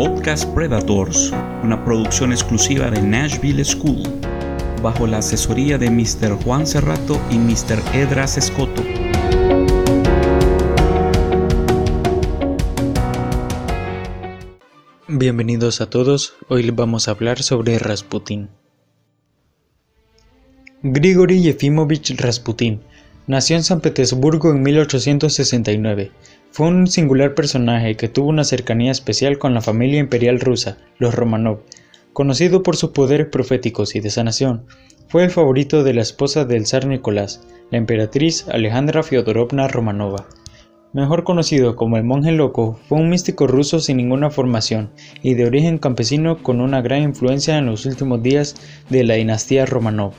Podcast Predators, una producción exclusiva de Nashville School, bajo la asesoría de Mr. Juan Cerrato y Mr. Edras Escoto. Bienvenidos a todos, hoy les vamos a hablar sobre Rasputin. Grigori Yefimovich Rasputin nació en San Petersburgo en 1869. Fue un singular personaje que tuvo una cercanía especial con la familia imperial rusa, los Romanov. Conocido por sus poderes proféticos y de sanación, fue el favorito de la esposa del zar Nicolás, la emperatriz Alejandra Fyodorovna Romanova. Mejor conocido como el monje loco, fue un místico ruso sin ninguna formación y de origen campesino con una gran influencia en los últimos días de la dinastía Romanov.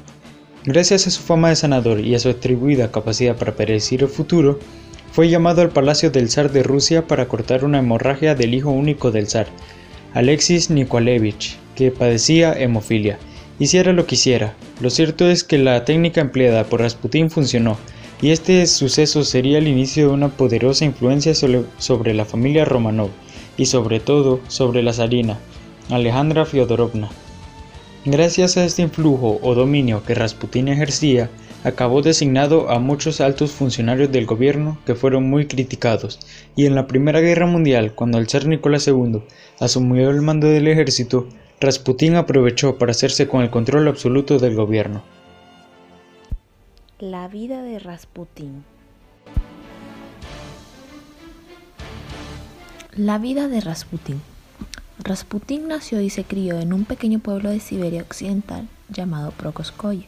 Gracias a su fama de sanador y a su atribuida capacidad para predecir el futuro, fue llamado al palacio del zar de Rusia para cortar una hemorragia del hijo único del zar, Alexis Nikolaevich, que padecía hemofilia. Hiciera lo que hiciera, lo cierto es que la técnica empleada por Rasputin funcionó, y este suceso sería el inicio de una poderosa influencia sobre, la familia Romanov y sobre todo sobre la zarina, Alejandra Fyodorovna. Gracias a este influjo o dominio que Rasputín ejercía, acabó designado a muchos altos funcionarios del gobierno que fueron muy criticados, y en la Primera Guerra Mundial, cuando el zar Nicolás II asumió el mando del ejército, Rasputín aprovechó para hacerse con el control absoluto del gobierno. La vida de Rasputín La vida de Rasputín Rasputín nació y se crió en un pequeño pueblo de Siberia Occidental llamado Prokoskoye.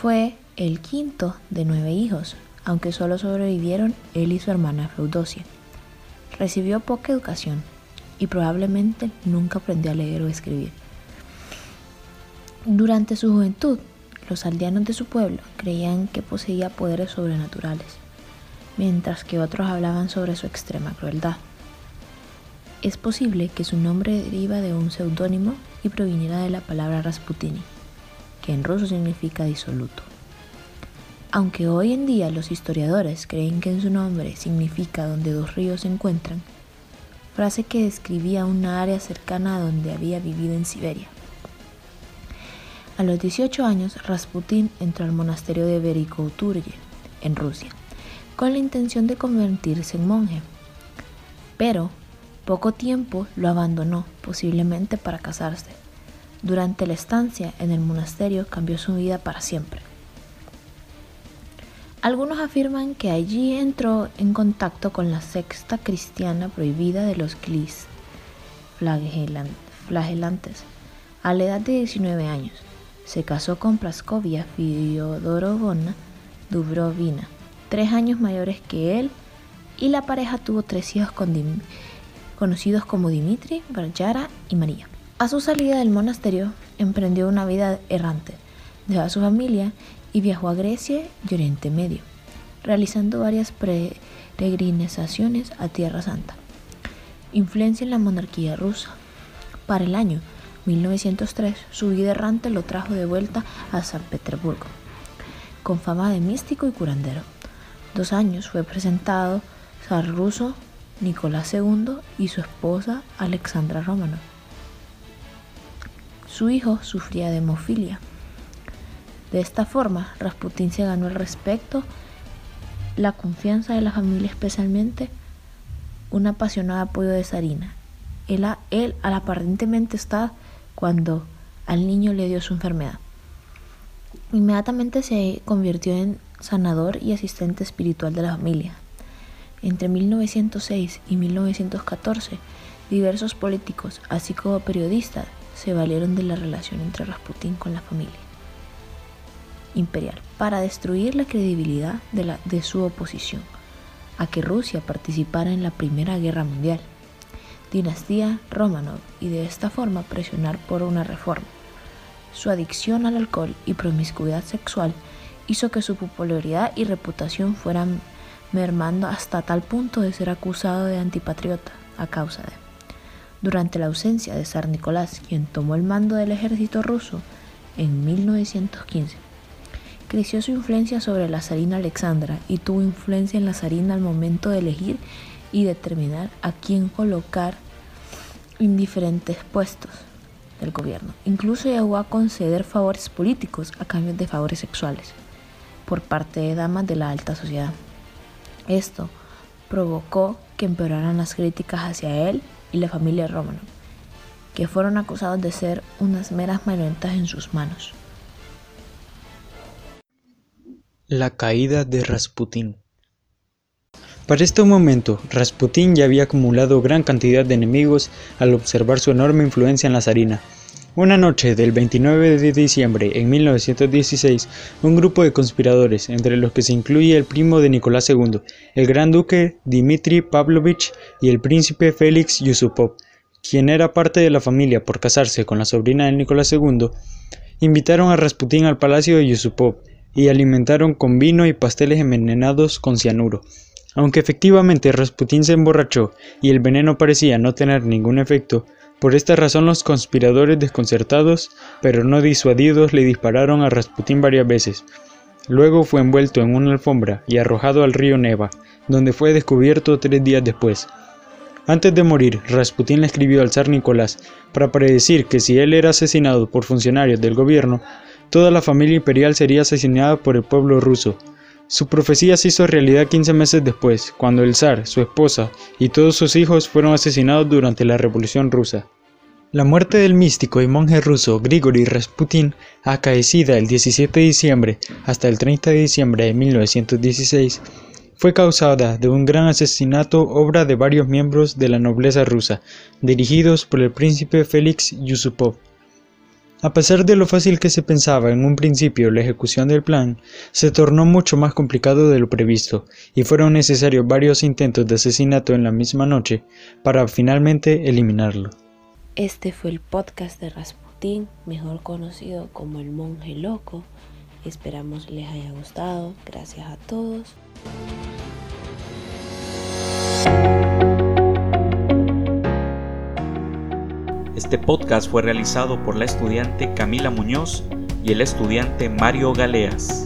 Fue el quinto de nueve hijos, aunque solo sobrevivieron él y su hermana Feudosia. Recibió poca educación y probablemente nunca aprendió a leer o escribir. Durante su juventud, los aldeanos de su pueblo creían que poseía poderes sobrenaturales, mientras que otros hablaban sobre su extrema crueldad. Es posible que su nombre deriva de un seudónimo y proviniera de la palabra Rasputini, que en ruso significa disoluto. Aunque hoy en día los historiadores creen que en su nombre significa donde dos ríos se encuentran, frase que describía una área cercana a donde había vivido en Siberia. A los 18 años, Rasputin entró al monasterio de Verikouturye, en Rusia, con la intención de convertirse en monje. Pero poco tiempo lo abandonó, posiblemente para casarse. Durante la estancia en el monasterio cambió su vida para siempre. Algunos afirman que allí entró en contacto con la sexta cristiana prohibida de los Clis flagelantes. A la edad de 19 años, se casó con Praskovia Fyodorovna Dubrovina, tres años mayores que él, y la pareja tuvo tres hijos con conocidos como Dimitri, Varjara y María. A su salida del monasterio, emprendió una vida errante, dejó a su familia y viajó a Grecia y Oriente Medio, realizando varias peregrinaciones a Tierra Santa. Influencia en la monarquía rusa. Para el año 1903, su vida errante lo trajo de vuelta a San Petersburgo, con fama de místico y curandero. Dos años fue presentado zar ruso Nicolás II y su esposa Alexandra Romanov. Su hijo sufría de hemofilia. De esta forma, Rasputín se ganó el respeto, la confianza de la familia, especialmente un apasionado apoyo de Sarina. Él, él aparentemente está cuando al niño le dio su enfermedad. Inmediatamente se convirtió en sanador y asistente espiritual de la familia. Entre 1906 y 1914, diversos políticos, así como periodistas, se valieron de la relación entre Rasputín con la familia imperial para destruir la credibilidad de, de su oposición a que Rusia participara en la Primera Guerra Mundial, dinastía Romanov, y de esta forma presionar por una reforma. Su adicción al alcohol y promiscuidad sexual hizo que su popularidad y reputación fueran mermando hasta tal punto de ser acusado de antipatriota a causa de. Durante la ausencia de zar Nicolás, quien tomó el mando del ejército ruso en 1915, creció su influencia sobre la zarina Alexandra y tuvo influencia en la zarina al momento de elegir y determinar a quién colocar en diferentes puestos del gobierno. Incluso llegó a conceder favores políticos a cambio de favores sexuales por parte de damas de la alta sociedad. Esto provocó que empeoraran las críticas hacia él y la familia Romanov, que fueron acusados de ser unas meras marionetas en sus manos. La caída de Rasputín Para este momento, Rasputín ya había acumulado gran cantidad de enemigos al observar su enorme influencia en la zarina. Una noche del 29 de diciembre en 1916, un grupo de conspiradores, entre los que se incluye el primo de Nicolás II, el gran duque Dmitri Pavlovich y el príncipe Félix Yusupov, quien era parte de la familia por casarse con la sobrina de Nicolás II, invitaron a Rasputín al palacio de Yusupov y alimentaron con vino y pasteles envenenados con cianuro. Aunque efectivamente Rasputín se emborrachó y el veneno parecía no tener ningún efecto, por esta razón los conspiradores desconcertados, pero no disuadidos, le dispararon a Rasputín varias veces. Luego fue envuelto en una alfombra y arrojado al río Neva, donde fue descubierto tres días después. Antes de morir, Rasputín le escribió al zar Nicolás para predecir que si él era asesinado por funcionarios del gobierno, toda la familia imperial sería asesinada por el pueblo ruso. Su profecía se hizo realidad 15 meses después, cuando el zar, su esposa y todos sus hijos fueron asesinados durante la Revolución rusa. La muerte del místico y monje ruso Grigori Rasputin, acaecida el 17 de diciembre hasta el 30 de diciembre de 1916, fue causada de un gran asesinato obra de varios miembros de la nobleza rusa, dirigidos por el príncipe Félix Yusupov. A pesar de lo fácil que se pensaba en un principio la ejecución del plan, se tornó mucho más complicado de lo previsto, y fueron necesarios varios intentos de asesinato en la misma noche para finalmente eliminarlo. Este fue el podcast de Rasputín, mejor conocido como el monje loco. Esperamos les haya gustado. Gracias a todos. Este podcast fue realizado por la estudiante Camila Muñoz y el estudiante Mario Galeas.